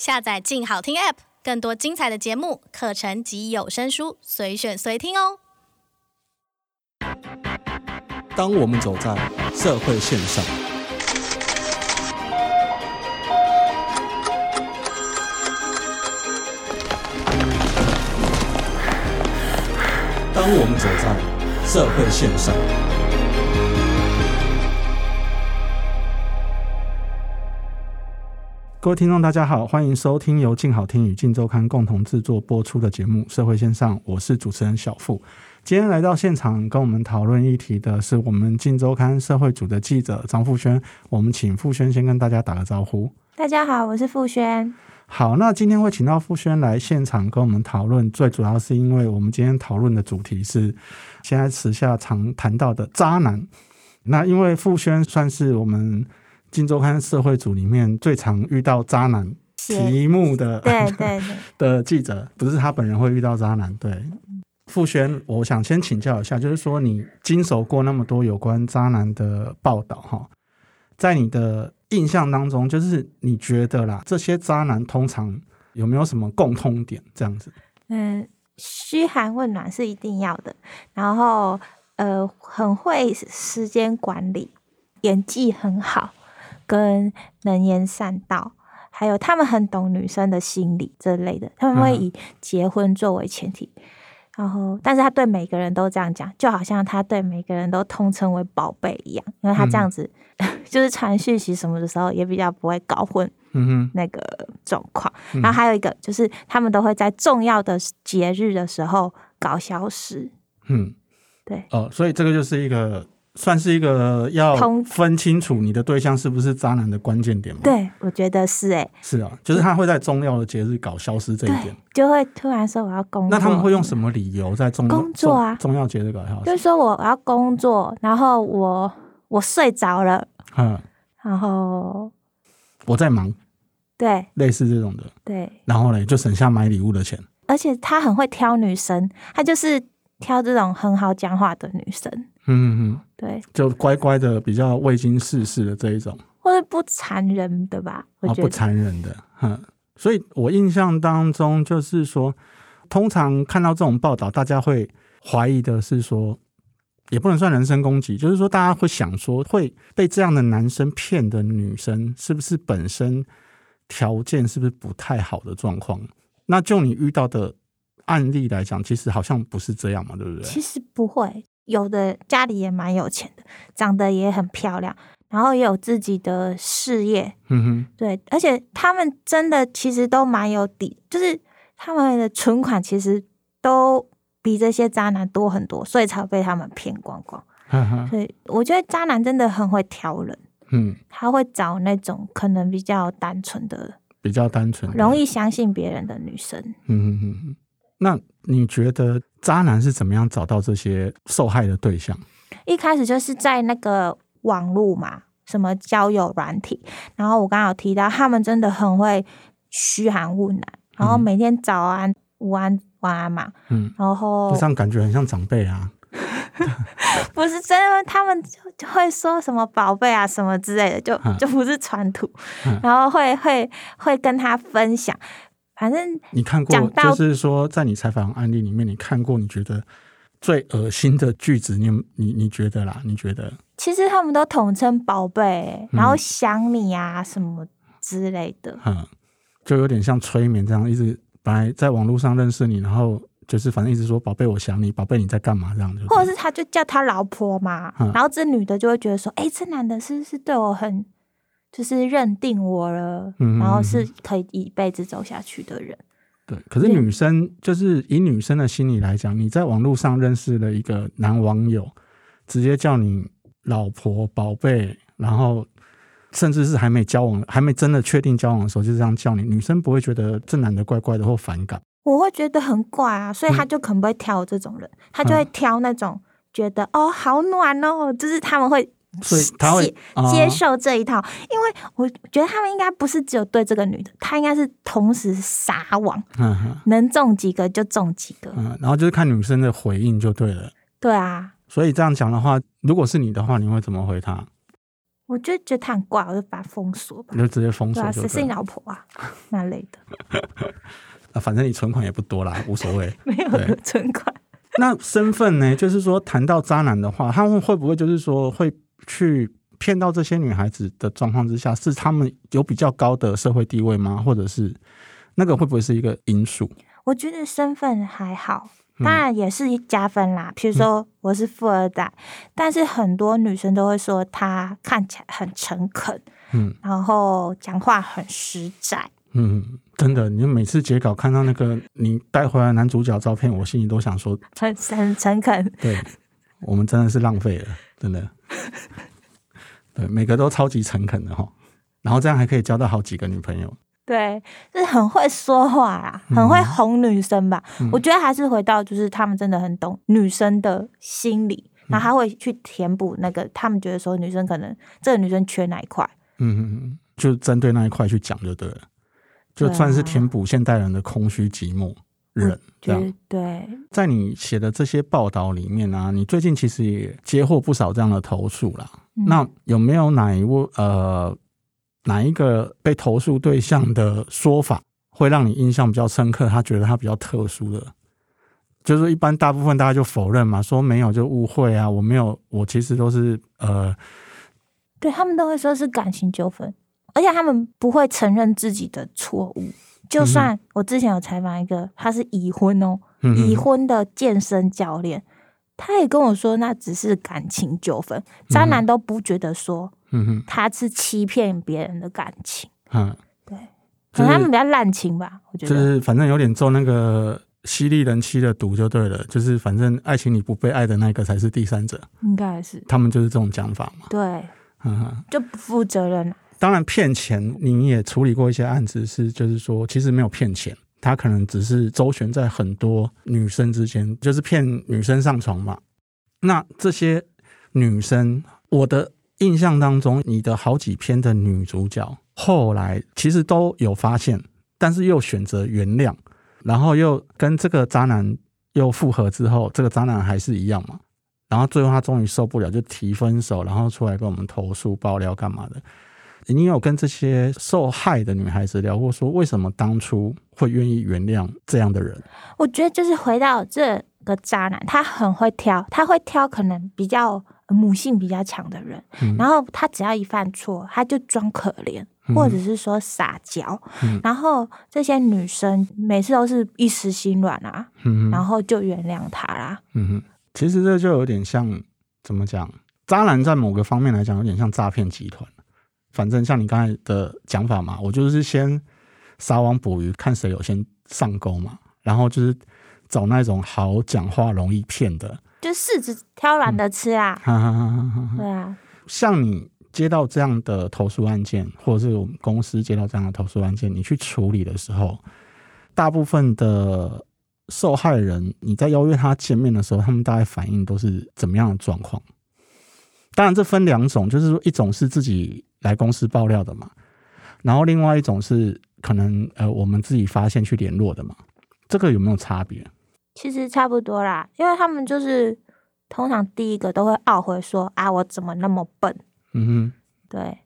下载“静好听 ”App，更多精彩的节目、课程及有声书，随选随听哦。当我们走在社会线上，当我们走在社会线上。各位听众，大家好，欢迎收听由静好听与静周刊共同制作播出的节目《社会线上》，我是主持人小付。今天来到现场跟我们讨论议题的是我们静周刊社会组的记者张富轩。我们请富轩先跟大家打个招呼。大家好，我是富轩。好，那今天会请到富轩来现场跟我们讨论，最主要是因为我们今天讨论的主题是现在时下常谈到的渣男。那因为富轩算是我们。《镜周刊》社会组里面最常遇到渣男题目的对对对 的记者，不是他本人会遇到渣男。对，傅轩，我想先请教一下，就是说你经手过那么多有关渣男的报道哈，在你的印象当中，就是你觉得啦，这些渣男通常有没有什么共通点？这样子，嗯，嘘寒问暖是一定要的，然后呃，很会时间管理，演技很好。跟能言善道，还有他们很懂女生的心理这类的，他们会以结婚作为前提，嗯、然后，但是他对每个人都这样讲，就好像他对每个人都通称为宝贝一样，因为他这样子、嗯、就是传讯息什么的时候也比较不会搞混，那个状况。然后还有一个就是他们都会在重要的节日的时候搞消失，嗯，对，哦，所以这个就是一个。算是一个要分清楚你的对象是不是渣男的关键点吗？对，我觉得是哎、欸，是啊，就是他会在重要的节日搞消失这一点，就会突然说我要工作。那他们会用什么理由在重工作啊？重要节日搞消失？就是说我要工作，然后我我睡着了，嗯，然后我在忙，对，类似这种的，对，然后呢，就省下买礼物的钱。而且他很会挑女生，他就是挑这种很好讲话的女生。嗯嗯，对，就乖乖的，比较未经世事的这一种，或者不残忍的吧？我觉得、哦、不残忍的，嗯。所以我印象当中就是说，通常看到这种报道，大家会怀疑的是说，也不能算人身攻击，就是说大家会想说，会被这样的男生骗的女生，是不是本身条件是不是不太好的状况？那就你遇到的案例来讲，其实好像不是这样嘛，对不对？其实不会。有的家里也蛮有钱的，长得也很漂亮，然后也有自己的事业，嗯哼，对，而且他们真的其实都蛮有底，就是他们的存款其实都比这些渣男多很多，所以才被他们骗光光。呵呵，所以我觉得渣男真的很会挑人，嗯，他会找那种可能比较单纯的，比较单纯，容易相信别人的女生。嗯哼哼。那你觉得渣男是怎么样找到这些受害的对象？一开始就是在那个网络嘛，什么交友软体，然后我刚刚有提到，他们真的很会嘘寒问暖，然后每天早安、午安、晚安嘛，嗯，然后这样感觉很像长辈啊，不是真的，他们就会说什么宝贝啊什么之类的，就就不是传统，然后会会会跟他分享。反正你看过，就是说，在你采访案例里面，你看过你觉得最恶心的句子，你你你觉得啦？你觉得？其实他们都统称宝贝，然后想你啊什么之类的，嗯，就有点像催眠这样，一直本来在网络上认识你，然后就是反正一直说宝贝，我想你，宝贝你在干嘛这样子，或者是他就叫他老婆嘛，嗯、然后这女的就会觉得说，哎、欸，这男的是不是对我很。就是认定我了，嗯、然后是可以一辈子走下去的人。对，可是女生就是以女生的心理来讲，你在网络上认识了一个男网友，直接叫你老婆、宝贝，然后甚至是还没交往、还没真的确定交往的时候就这样叫你，女生不会觉得这男的怪怪的或反感？我会觉得很怪啊，所以他就可能不会挑这种人，嗯、他就会挑那种觉得、嗯、哦好暖哦，就是他们会。所以他会接受这一套，哦、因为我觉得他们应该不是只有对这个女的，他应该是同时撒网，嗯、能中几个就中几个，嗯，然后就是看女生的回应就对了。对啊，所以这样讲的话，如果是你的话，你会怎么回他？我就觉得他很怪，我就把他封锁吧。你就直接封锁。谁是你老婆啊？那类的。啊，反正你存款也不多啦，无所谓。没有存款。那身份呢？就是说，谈到渣男的话，他们会不会就是说会去骗到这些女孩子的状况之下，是他们有比较高的社会地位吗？或者是那个会不会是一个因素？我觉得身份还好，当然也是加分啦。比如说我是富二代，嗯、但是很多女生都会说他看起来很诚恳，嗯，然后讲话很实在。嗯，真的，你每次截稿看到那个你带回来男主角照片，我心里都想说很很诚恳。对，我们真的是浪费了，真的。对，每个都超级诚恳的哈，然后这样还可以交到好几个女朋友。对，就是很会说话啦，很会哄女生吧。嗯、我觉得还是回到就是他们真的很懂女生的心理，嗯、然后他会去填补那个他们觉得说女生可能这个女生缺哪一块。嗯嗯嗯，就针对那一块去讲就对了。就算是填补现代人的空虚寂寞，忍这样。对，在你写的这些报道里面啊，你最近其实也接获不少这样的投诉啦。嗯、那有没有哪一位呃哪一个被投诉对象的说法会让你印象比较深刻？他觉得他比较特殊的，就是一般大部分大家就否认嘛，说没有就误会啊，我没有，我其实都是呃，对他们都会说是感情纠纷。而且他们不会承认自己的错误，就算我之前有采访一个，他是已婚哦，嗯、哼已婚的健身教练，他也跟我说那只是感情纠纷，渣男都不觉得说，他是欺骗别人的感情，嗯，对，可能他们比较滥情吧，我觉得。就是反正有点中那个犀利人妻的毒就对了，就是反正爱情里不被爱的那个才是第三者，应该是。他们就是这种讲法嘛，对，嗯就不负责任。当然，骗钱你也处理过一些案子，是就是说，其实没有骗钱，他可能只是周旋在很多女生之间，就是骗女生上床嘛。那这些女生，我的印象当中，你的好几篇的女主角后来其实都有发现，但是又选择原谅，然后又跟这个渣男又复合之后，这个渣男还是一样嘛。然后最后他终于受不了，就提分手，然后出来跟我们投诉爆料干嘛的。你有跟这些受害的女孩子聊过，说为什么当初会愿意原谅这样的人？我觉得就是回到这个渣男，他很会挑，他会挑可能比较母性比较强的人，嗯、然后他只要一犯错，他就装可怜，或者是说撒娇，嗯、然后这些女生每次都是一时心软啊，嗯、然后就原谅他啦。嗯哼，其实这就有点像怎么讲？渣男在某个方面来讲，有点像诈骗集团。反正像你刚才的讲法嘛，我就是先撒网捕鱼，看谁有先上钩嘛，然后就是找那种好讲话、容易骗的，就柿子挑软的吃啊。嗯、对啊，像你接到这样的投诉案件，或者是我们公司接到这样的投诉案件，你去处理的时候，大部分的受害人，你在邀约他见面的时候，他们大概反应都是怎么样的状况？当然，这分两种，就是说一种是自己。来公司爆料的嘛，然后另外一种是可能呃我们自己发现去联络的嘛，这个有没有差别？其实差不多啦，因为他们就是通常第一个都会懊悔说啊我怎么那么笨，嗯哼，对，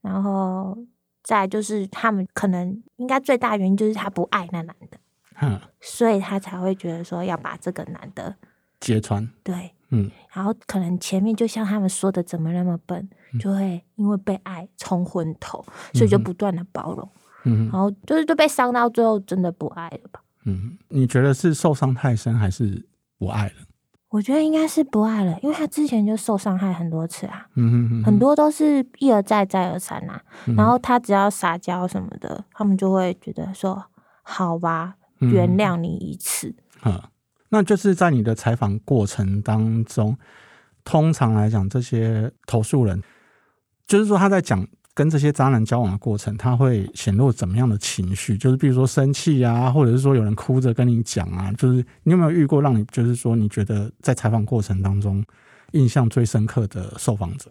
然后再就是他们可能应该最大原因就是他不爱那男的，嗯，所以他才会觉得说要把这个男的揭穿，对。嗯，然后可能前面就像他们说的，怎么那么笨，就会因为被爱冲昏头，所以就不断的包容，嗯，然后就是就被伤到最后，真的不爱了吧？嗯，你觉得是受伤太深，还是不爱了？我觉得应该是不爱了，因为他之前就受伤害很多次啊，嗯哼哼，很多都是一而再再而三啊，然后他只要撒娇什么的，他们就会觉得说好吧，原谅你一次，嗯。那就是在你的采访过程当中，通常来讲，这些投诉人，就是说他在讲跟这些渣男交往的过程，他会显露怎么样的情绪？就是比如说生气啊，或者是说有人哭着跟你讲啊，就是你有没有遇过让你就是说你觉得在采访过程当中印象最深刻的受访者？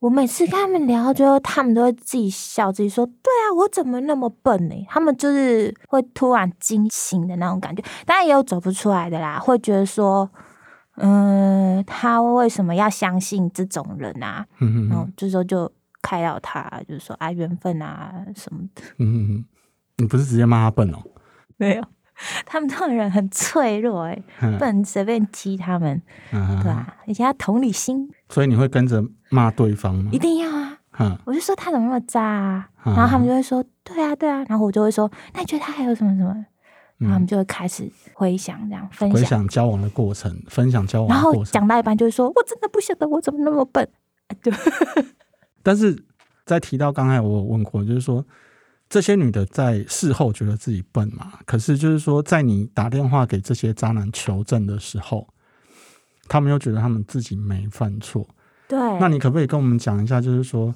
我每次跟他们聊，最后他们都会自己笑，自己说：“对啊，我怎么那么笨呢？”他们就是会突然惊醒的那种感觉，当然也有走不出来的啦，会觉得说：“嗯，他为什么要相信这种人啊？”嗯哼哼，然后这时候就开导他，就是说啊缘分啊什么的。嗯嗯，你不是直接骂他笨哦？没有，他们这种人很脆弱哎，不能随便激他们，嗯、对吧、啊？而且他同理心，所以你会跟着骂对方吗？一定要啊！嗯、我就说他怎么那么渣啊？然后他们就会说对啊对啊，然后我就会说那你觉得他还有什么什么？然后他们就会开始回想这样分享，回想交往的过程，分享交往的过程。然后讲到一半就会说：“我真的不晓得我怎么那么笨。”对。但是在提到刚才我有问过，就是说这些女的在事后觉得自己笨嘛？可是就是说，在你打电话给这些渣男求证的时候，他们又觉得他们自己没犯错。对。那你可不可以跟我们讲一下？就是说，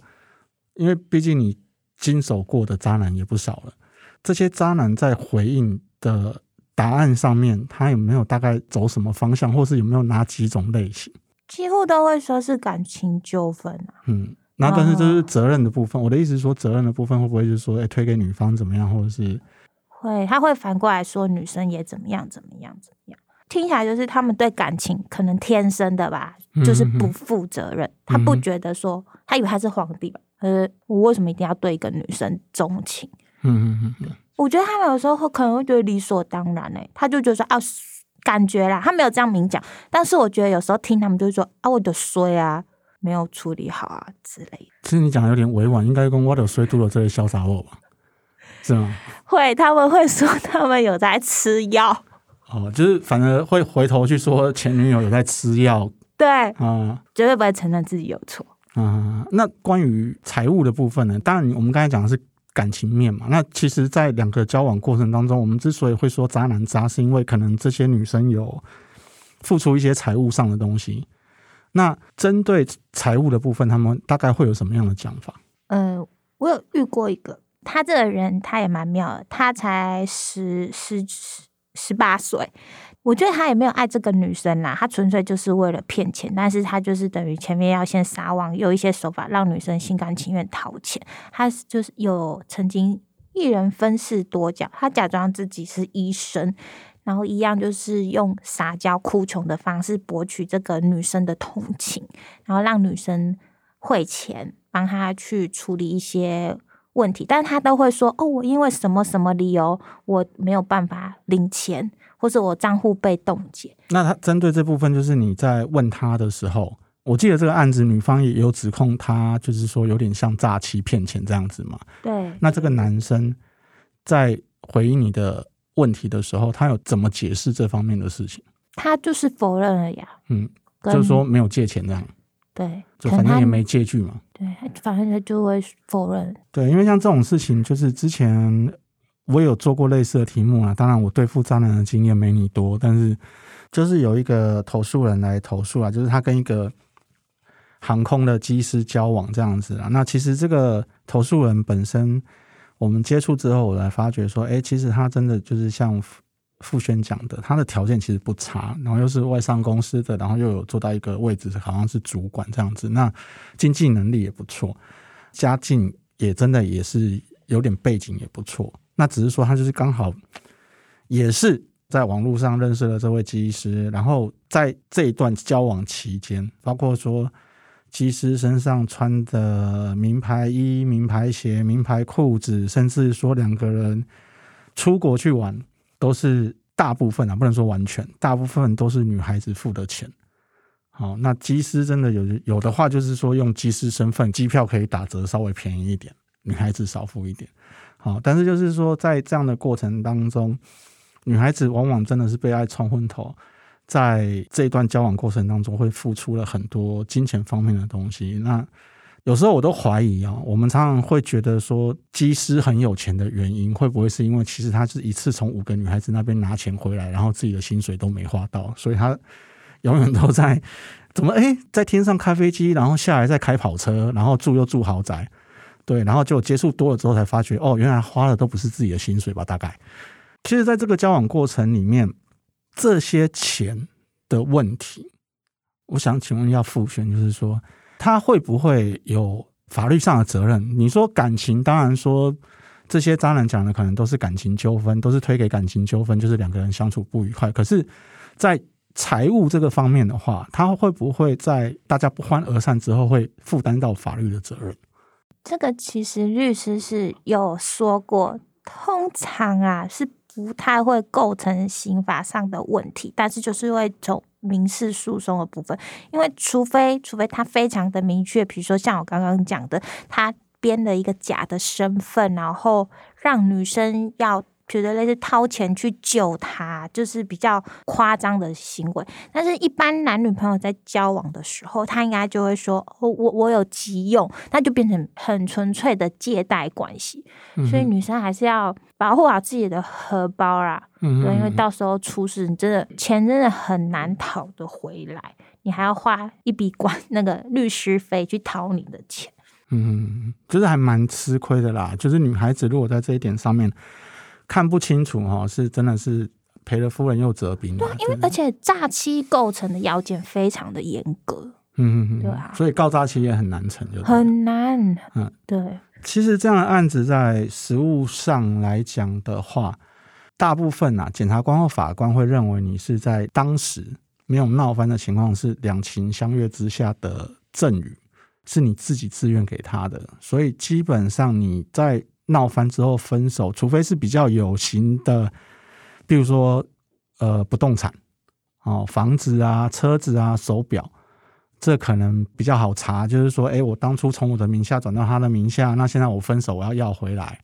因为毕竟你经手过的渣男也不少了，这些渣男在回应的答案上面，他有没有大概走什么方向，或是有没有哪几种类型？几乎都会说是感情纠纷啊。嗯，那但是这是责任的部分。我的意思是说，责任的部分会不会就是说，哎，推给女方怎么样，或者是会他会反过来说女生也怎么样怎么样怎么样？听起来就是他们对感情可能天生的吧，就是不负责任。嗯、他不觉得说，他以为他是皇帝吧？呃，我为什么一定要对一个女生钟情？嗯嗯嗯。我觉得他们有时候会可能会觉得理所当然诶、欸，他就觉得说啊，感觉啦，他没有这样明讲，但是我觉得有时候听他们就是说啊，我的衰啊，没有处理好啊之类的。其实你讲的有点委婉，应该跟我的衰度了这些潇洒我吧？是吗？会，他们会说他们有在吃药。哦，就是反而会回头去说前女友有在吃药。对，啊、嗯，绝对不会承认自己有错。嗯，那关于财务的部分呢？当然，我们刚才讲的是。感情面嘛，那其实，在两个交往过程当中，我们之所以会说渣男渣，是因为可能这些女生有付出一些财务上的东西。那针对财务的部分，他们大概会有什么样的讲法？嗯，我有遇过一个，他这个人他也蛮妙的，他才十十十八岁。我觉得他也没有爱这个女生啦，他纯粹就是为了骗钱，但是他就是等于前面要先撒网，有一些手法让女生心甘情愿掏钱。他就是有曾经一人分饰多角，他假装自己是医生，然后一样就是用撒娇哭穷的方式博取这个女生的同情，然后让女生汇钱帮他去处理一些问题，但他都会说哦，我因为什么什么理由我没有办法领钱。或者我账户被冻结，那他针对这部分，就是你在问他的时候，我记得这个案子女方也有指控他，就是说有点像诈欺骗钱这样子嘛。对。那这个男生在回应你的问题的时候，他有怎么解释这方面的事情？他就是否认了呀。嗯，就是说没有借钱这样。对，就反正也没借据嘛。对，反正他就会否认。对，因为像这种事情，就是之前。我有做过类似的题目啊，当然我对付渣男的经验没你多，但是就是有一个投诉人来投诉啊，就是他跟一个航空的机师交往这样子啊。那其实这个投诉人本身，我们接触之后，我来发觉说，哎，其实他真的就是像傅轩讲的，他的条件其实不差，然后又是外商公司的，然后又有做到一个位置，好像是主管这样子，那经济能力也不错，家境也真的也是有点背景也不错。那只是说，他就是刚好也是在网络上认识了这位机师，然后在这一段交往期间，包括说机师身上穿的名牌衣、名牌鞋、名牌裤子，甚至说两个人出国去玩，都是大部分啊，不能说完全，大部分都是女孩子付的钱。好，那机师真的有有的话，就是说用机师身份，机票可以打折，稍微便宜一点，女孩子少付一点。好，但是就是说，在这样的过程当中，女孩子往往真的是被爱冲昏头，在这一段交往过程当中，会付出了很多金钱方面的东西。那有时候我都怀疑啊，我们常常会觉得说，机师很有钱的原因，会不会是因为其实他是一次从五个女孩子那边拿钱回来，然后自己的薪水都没花到，所以他永远都在怎么诶，在天上开飞机，然后下来再开跑车，然后住又住豪宅。对，然后就接触多了之后，才发觉哦，原来花的都不是自己的薪水吧？大概，其实，在这个交往过程里面，这些钱的问题，我想请问一下傅轩，就是说，他会不会有法律上的责任？你说感情，当然说这些渣男讲的可能都是感情纠纷，都是推给感情纠纷，就是两个人相处不愉快。可是，在财务这个方面的话，他会不会在大家不欢而散之后，会负担到法律的责任？这个其实律师是有说过，通常啊是不太会构成刑法上的问题，但是就是会走民事诉讼的部分，因为除非除非他非常的明确，比如说像我刚刚讲的，他编了一个假的身份，然后让女生要。觉得类似掏钱去救他，就是比较夸张的行为。但是，一般男女朋友在交往的时候，他应该就会说：“我我我有急用。”那就变成很纯粹的借贷关系。嗯、所以，女生还是要保护好自己的荷包啦。嗯，对，因为到时候出事，你真的钱真的很难讨得回来，你还要花一笔管那个律师费去讨你的钱。嗯，就是还蛮吃亏的啦。就是女孩子如果在这一点上面。看不清楚哈，是真的是赔了夫人又折兵。对，因为而且诈欺构成的要件非常的严格，嗯嗯嗯，对啊，所以告诈欺也很难成就，很难，嗯，对。其实这样的案子在实务上来讲的话，大部分啊，检察官或法官会认为你是在当时没有闹翻的情况，是两情相悦之下的赠与，是你自己自愿给他的，所以基本上你在。闹翻之后分手，除非是比较有形的，比如说呃不动产哦，房子啊、车子啊、手表，这可能比较好查。就是说，哎，我当初从我的名下转到他的名下，那现在我分手，我要要回来，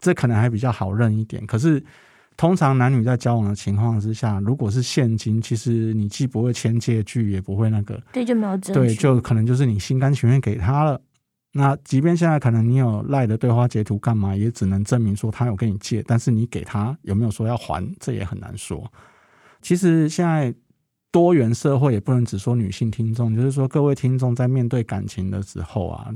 这可能还比较好认一点。可是通常男女在交往的情况之下，如果是现金，其实你既不会签借据，也不会那个，对，就没有证据，对，就可能就是你心甘情愿给他了。那即便现在可能你有赖的对话截图干嘛，也只能证明说他有跟你借，但是你给他有没有说要还，这也很难说。其实现在多元社会也不能只说女性听众，就是说各位听众在面对感情的时候啊，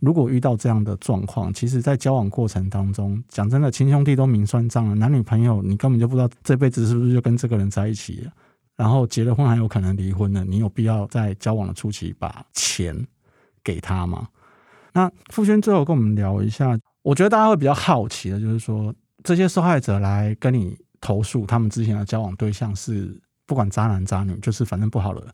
如果遇到这样的状况，其实在交往过程当中，讲真的，亲兄弟都明算账了，男女朋友你根本就不知道这辈子是不是就跟这个人在一起了，然后结了婚还有可能离婚呢，你有必要在交往的初期把钱给他吗？那傅轩最后跟我们聊一下，我觉得大家会比较好奇的，就是说这些受害者来跟你投诉，他们之前的交往对象是不管渣男渣女，就是反正不好的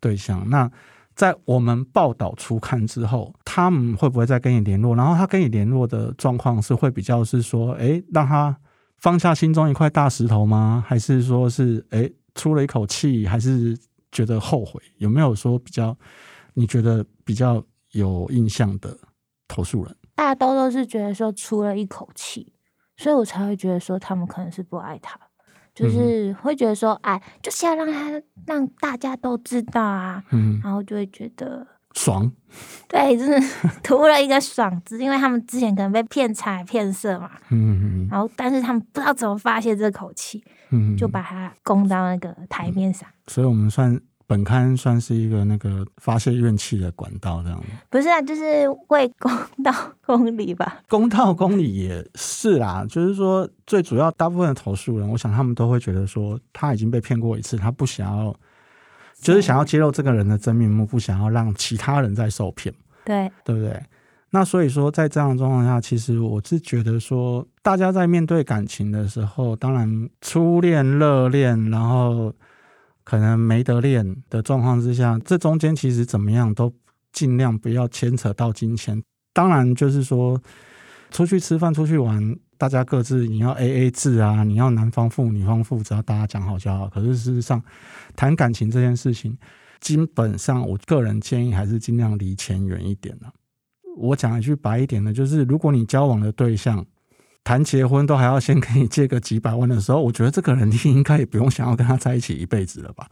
对象。那在我们报道初刊之后，他们会不会再跟你联络？然后他跟你联络的状况是会比较是说，哎，让他放下心中一块大石头吗？还是说是哎出了一口气，还是觉得后悔？有没有说比较你觉得比较？有印象的投诉人，大多都是觉得说出了一口气，所以我才会觉得说他们可能是不爱他，就是会觉得说，哎，就是要让他让大家都知道啊，嗯，然后就会觉得爽，对，就是图了一个爽字，因为他们之前可能被骗财骗色嘛，嗯嗯，然后但是他们不知道怎么发泄这口气，嗯，就把它供到那个台面上，所以我们算。本刊算是一个那个发泄怨气的管道，这样子。不是啊，就是为公道公理吧。公道公理也是啦，就是说最主要大部分的投诉人，我想他们都会觉得说他已经被骗过一次，他不想要，就是想要揭露这个人的真面目，不想要让其他人再受骗。对，对不对？那所以说，在这样的状况下，其实我是觉得说，大家在面对感情的时候，当然初恋、热恋，然后。可能没得练的状况之下，这中间其实怎么样都尽量不要牵扯到金钱。当然，就是说出去吃饭、出去玩，大家各自你要 AA 制啊，你要男方付、女方付，只要大家讲好就好。可是事实上，谈感情这件事情，基本上我个人建议还是尽量离钱远一点了。我讲一句白一点的，就是如果你交往的对象，谈结婚都还要先跟你借个几百万的时候，我觉得这个人你应该也不用想要跟他在一起一辈子了吧？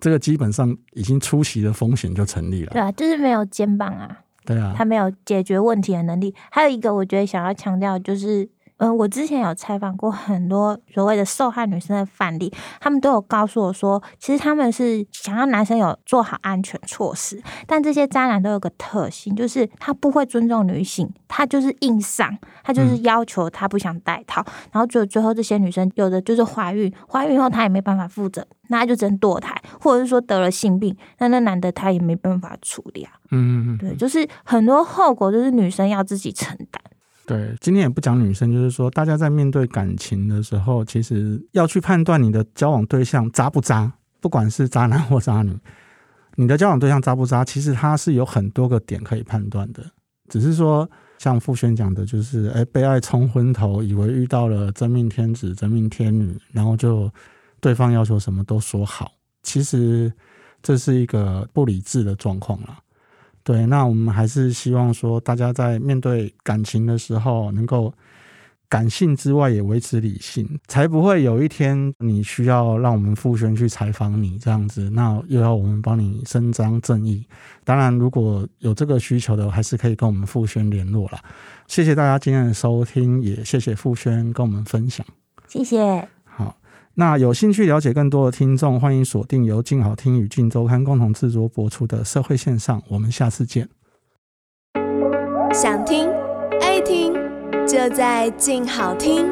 这个基本上已经出席的风险就成立了。对啊，就是没有肩膀啊。对啊，他没有解决问题的能力。还有一个，我觉得想要强调就是。嗯、呃，我之前有采访过很多所谓的受害女生的范例，他们都有告诉我说，其实他们是想要男生有做好安全措施，但这些渣男都有个特性，就是他不会尊重女性，他就是硬上，他就是要求他不想戴套，嗯、然后就最后这些女生有的就是怀孕，怀孕后她也没办法负责，那他就只能堕胎，或者是说得了性病，那那男的他也没办法处理啊。嗯嗯嗯，对，就是很多后果都是女生要自己承担。对，今天也不讲女生，就是说，大家在面对感情的时候，其实要去判断你的交往对象渣不渣，不管是渣男或渣女，你的交往对象渣不渣，其实他是有很多个点可以判断的。只是说像傅轩讲的，就是哎，被爱冲昏头，以为遇到了真命天子、真命天女，然后就对方要求什么都说好，其实这是一个不理智的状况了。对，那我们还是希望说，大家在面对感情的时候，能够感性之外也维持理性，才不会有一天你需要让我们傅轩去采访你这样子，那又要我们帮你伸张正义。当然，如果有这个需求的，还是可以跟我们傅轩联络啦。谢谢大家今天的收听，也谢谢傅轩跟我们分享。谢谢。那有兴趣了解更多的听众，欢迎锁定由静好听与静周刊共同制作播出的《社会线上》，我们下次见。想听爱听，就在静好听。